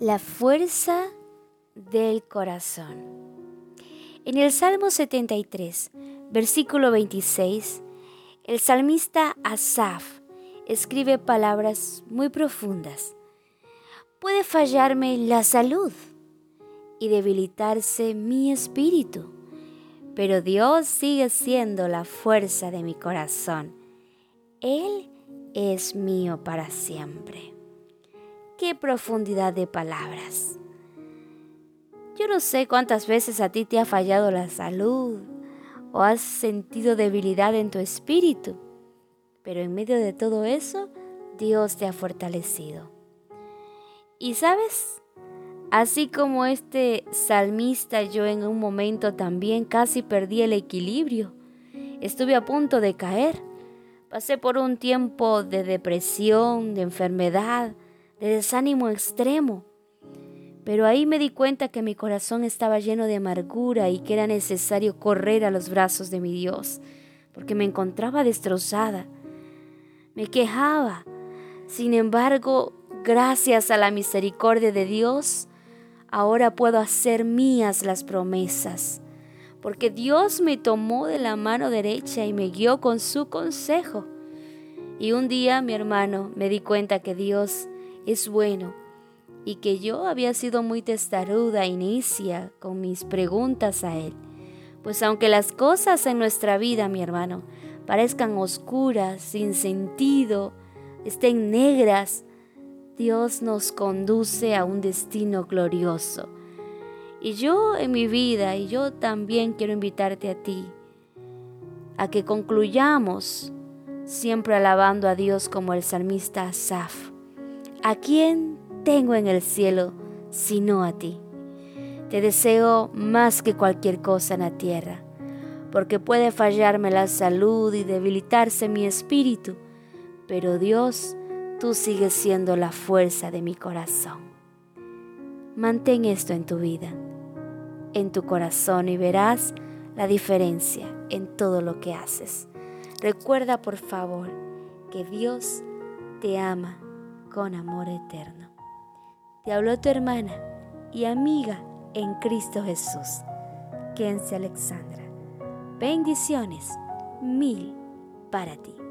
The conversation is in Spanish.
La fuerza del corazón. En el Salmo 73, versículo 26, el salmista Asaf escribe palabras muy profundas. Puede fallarme la salud y debilitarse mi espíritu, pero Dios sigue siendo la fuerza de mi corazón. Él es mío para siempre qué profundidad de palabras. Yo no sé cuántas veces a ti te ha fallado la salud o has sentido debilidad en tu espíritu, pero en medio de todo eso, Dios te ha fortalecido. Y sabes, así como este salmista, yo en un momento también casi perdí el equilibrio. Estuve a punto de caer. Pasé por un tiempo de depresión, de enfermedad, de desánimo extremo. Pero ahí me di cuenta que mi corazón estaba lleno de amargura y que era necesario correr a los brazos de mi Dios, porque me encontraba destrozada. Me quejaba. Sin embargo, gracias a la misericordia de Dios, ahora puedo hacer mías las promesas, porque Dios me tomó de la mano derecha y me guió con su consejo. Y un día, mi hermano, me di cuenta que Dios es bueno y que yo había sido muy testaruda inicia con mis preguntas a Él. Pues aunque las cosas en nuestra vida, mi hermano, parezcan oscuras, sin sentido, estén negras, Dios nos conduce a un destino glorioso. Y yo en mi vida, y yo también quiero invitarte a ti, a que concluyamos siempre alabando a Dios como el salmista Asaf ¿A quién tengo en el cielo sino a ti? Te deseo más que cualquier cosa en la tierra, porque puede fallarme la salud y debilitarse mi espíritu, pero Dios, tú sigues siendo la fuerza de mi corazón. Mantén esto en tu vida, en tu corazón y verás la diferencia en todo lo que haces. Recuerda por favor que Dios te ama con amor eterno. Te habló tu hermana y amiga en Cristo Jesús, Kenzie Alexandra. Bendiciones mil para ti.